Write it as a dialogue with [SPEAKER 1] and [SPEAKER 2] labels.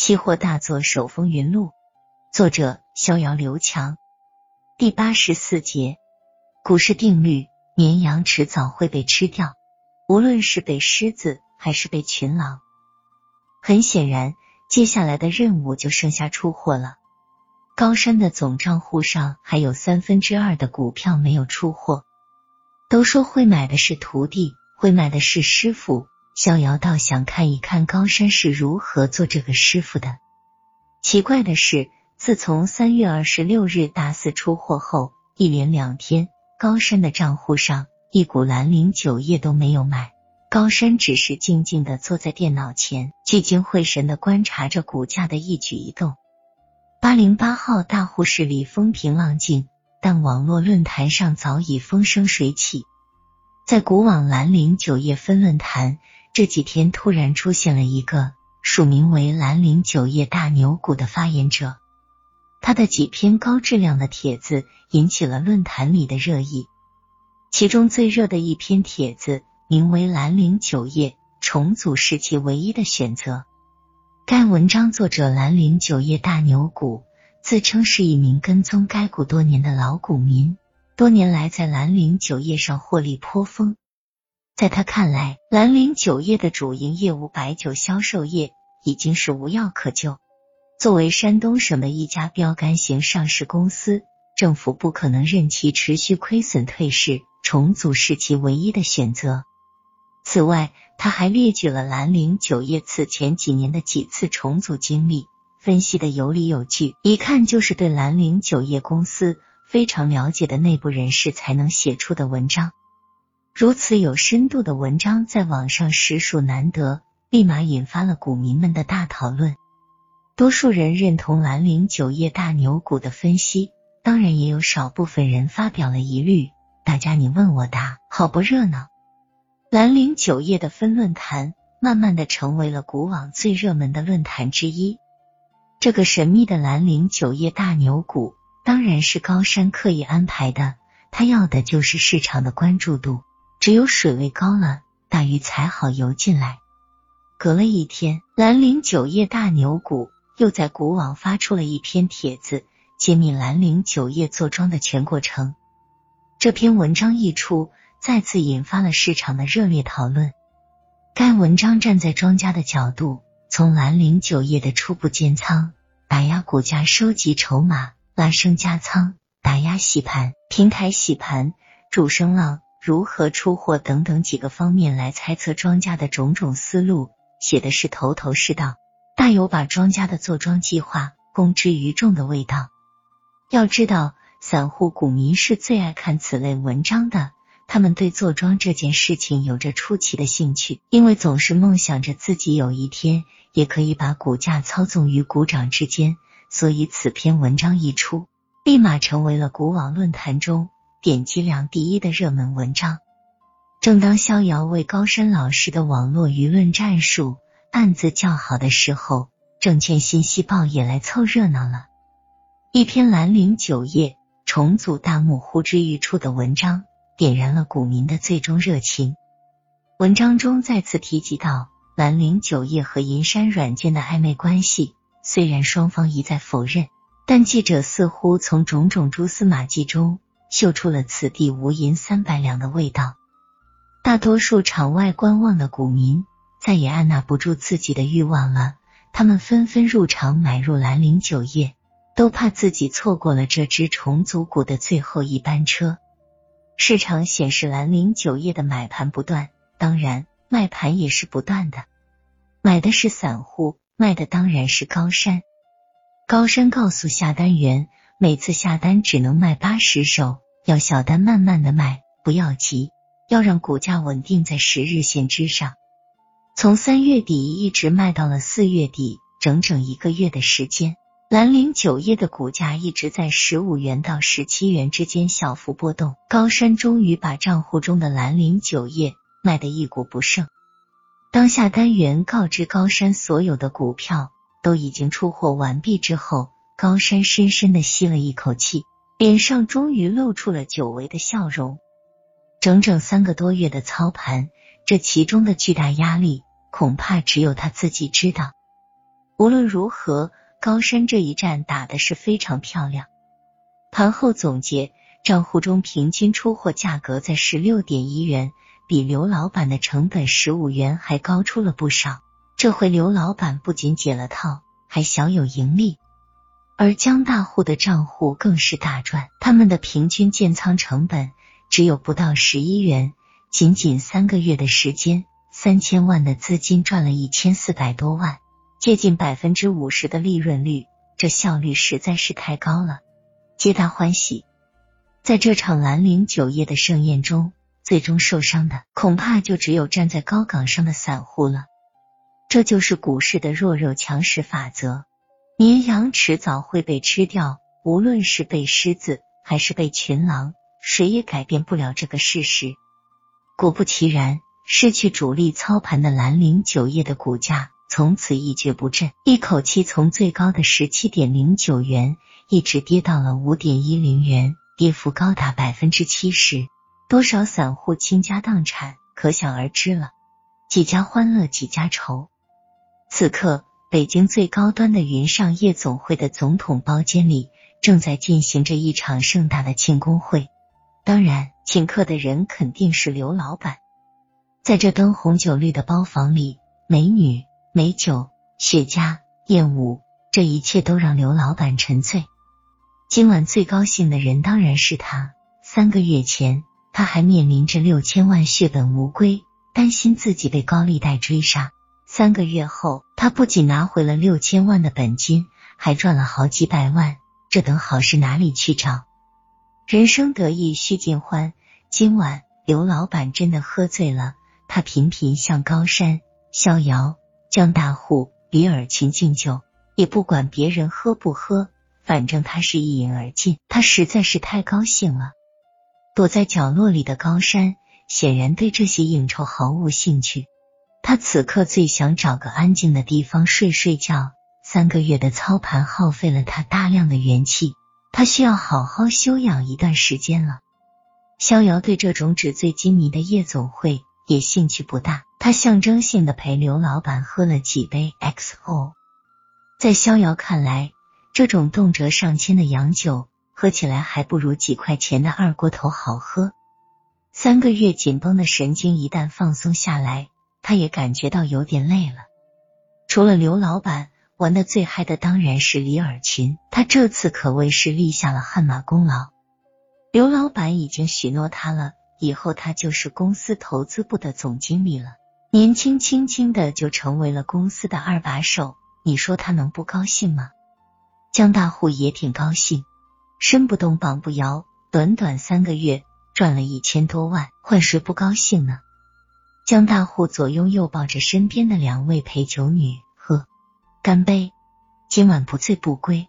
[SPEAKER 1] 期货大作手风云录，作者逍遥刘强。第八十四节，股市定律：绵羊迟早会被吃掉，无论是被狮子还是被群狼。很显然，接下来的任务就剩下出货了。高山的总账户上还有三分之二的股票没有出货。都说会买的是徒弟，会卖的是师傅。逍遥倒想看一看高山是如何做这个师傅的。奇怪的是，自从三月二十六日大肆出货后，一连两天，高山的账户上一股兰陵酒业都没有买。高山只是静静的坐在电脑前，聚精会神的观察着股价的一举一动。八零八号大户室里风平浪静，但网络论坛上早已风生水起。在古往兰陵酒业分论坛。这几天突然出现了一个署名为“兰陵酒业大牛股”的发言者，他的几篇高质量的帖子引起了论坛里的热议。其中最热的一篇帖子名为“兰陵酒业重组是其唯一的选择”。该文章作者兰陵酒业大牛股自称是一名跟踪该股多年的老股民，多年来在兰陵酒业上获利颇丰。在他看来，兰陵酒业的主营业务白酒销售业已经是无药可救。作为山东省的一家标杆型上市公司，政府不可能任其持续亏损退市，重组是其唯一的选择。此外，他还列举了兰陵酒业此前几年的几次重组经历，分析的有理有据，一看就是对兰陵酒业公司非常了解的内部人士才能写出的文章。如此有深度的文章在网上实属难得，立马引发了股民们的大讨论。多数人认同兰陵酒业大牛股的分析，当然也有少部分人发表了疑虑。大家你问我答，好不热闹。兰陵酒业的分论坛慢慢的成为了古往最热门的论坛之一。这个神秘的兰陵酒业大牛股，当然是高山刻意安排的，他要的就是市场的关注度。只有水位高了，大鱼才好游进来。隔了一天，兰陵酒业大牛股又在股网发出了一篇帖子，揭秘兰陵酒业做庄的全过程。这篇文章一出，再次引发了市场的热烈讨论。该文章站在庄家的角度，从兰陵酒业的初步建仓、打压股价、收集筹码、拉升加仓、打压洗盘、平台洗盘、主升浪。如何出货等等几个方面来猜测庄家的种种思路，写的是头头是道，大有把庄家的坐庄计划公之于众的味道。要知道，散户股民是最爱看此类文章的，他们对坐庄这件事情有着出奇的兴趣，因为总是梦想着自己有一天也可以把股价操纵于股掌之间，所以此篇文章一出，立马成为了股网论坛中。点击量第一的热门文章。正当逍遥为高山老师的网络舆论战术暗自叫好的时候，证券信息报也来凑热闹了。一篇兰陵酒业重组大幕呼之欲出的文章，点燃了股民的最终热情。文章中再次提及到兰陵酒业和银山软件的暧昧关系，虽然双方一再否认，但记者似乎从种种蛛丝马迹中。嗅出了此地无银三百两的味道。大多数场外观望的股民再也按捺不住自己的欲望了，他们纷纷入场买入兰陵酒业，都怕自己错过了这只重组股的最后一班车。市场显示兰陵酒业的买盘不断，当然卖盘也是不断的。买的是散户，卖的当然是高山。高山告诉下单员。每次下单只能卖八十手，要小单慢慢的卖，不要急，要让股价稳定在十日线之上。从三月底一直卖到了四月底，整整一个月的时间，兰陵酒业的股价一直在十五元到十七元之间小幅波动。高山终于把账户中的兰陵酒业卖得一股不剩。当下单员告知高山所有的股票都已经出货完毕之后。高山深深的吸了一口气，脸上终于露出了久违的笑容。整整三个多月的操盘，这其中的巨大压力，恐怕只有他自己知道。无论如何，高山这一战打的是非常漂亮。盘后总结，账户中平均出货价格在十六点一元，比刘老板的成本十五元还高出了不少。这回刘老板不仅解了套，还小有盈利。而江大户的账户更是大赚，他们的平均建仓成本只有不到十一元，仅仅三个月的时间，三千万的资金赚了一千四百多万，接近百分之五十的利润率，这效率实在是太高了，皆大欢喜。在这场兰陵酒业的盛宴中，最终受伤的恐怕就只有站在高岗上的散户了。这就是股市的弱肉强食法则。绵羊迟早会被吃掉，无论是被狮子还是被群狼，谁也改变不了这个事实。果不其然，失去主力操盘的兰陵酒业的股价从此一蹶不振，一口气从最高的十七点零九元一直跌到了五点一零元，跌幅高达百分之七十，多少散户倾家荡产，可想而知了。几家欢乐几家愁。此刻。北京最高端的云上夜总会的总统包间里，正在进行着一场盛大的庆功会。当然，请客的人肯定是刘老板。在这灯红酒绿的包房里，美女、美酒、雪茄、艳舞，这一切都让刘老板沉醉。今晚最高兴的人当然是他。三个月前，他还面临着六千万血本无归，担心自己被高利贷追杀。三个月后，他不仅拿回了六千万的本金，还赚了好几百万。这等好事哪里去找？人生得意须尽欢。今晚刘老板真的喝醉了，他频频向高山、逍遥、江大户、李尔群敬酒，也不管别人喝不喝，反正他是一饮而尽。他实在是太高兴了。躲在角落里的高山显然对这些应酬毫无兴趣。他此刻最想找个安静的地方睡睡觉。三个月的操盘耗费了他大量的元气，他需要好好休养一段时间了。逍遥对这种纸醉金迷的夜总会也兴趣不大，他象征性的陪刘老板喝了几杯 XO。在逍遥看来，这种动辄上千的洋酒，喝起来还不如几块钱的二锅头好喝。三个月紧绷的神经一旦放松下来。他也感觉到有点累了。除了刘老板，玩的最嗨的当然是李尔群。他这次可谓是立下了汗马功劳。刘老板已经许诺他了，以后他就是公司投资部的总经理了，年轻轻轻的就成为了公司的二把手。你说他能不高兴吗？江大户也挺高兴，身不动膀不摇，短短三个月赚了一千多万，换谁不高兴呢？江大户左拥右抱着身边的两位陪酒女，喝，干杯！今晚不醉不归。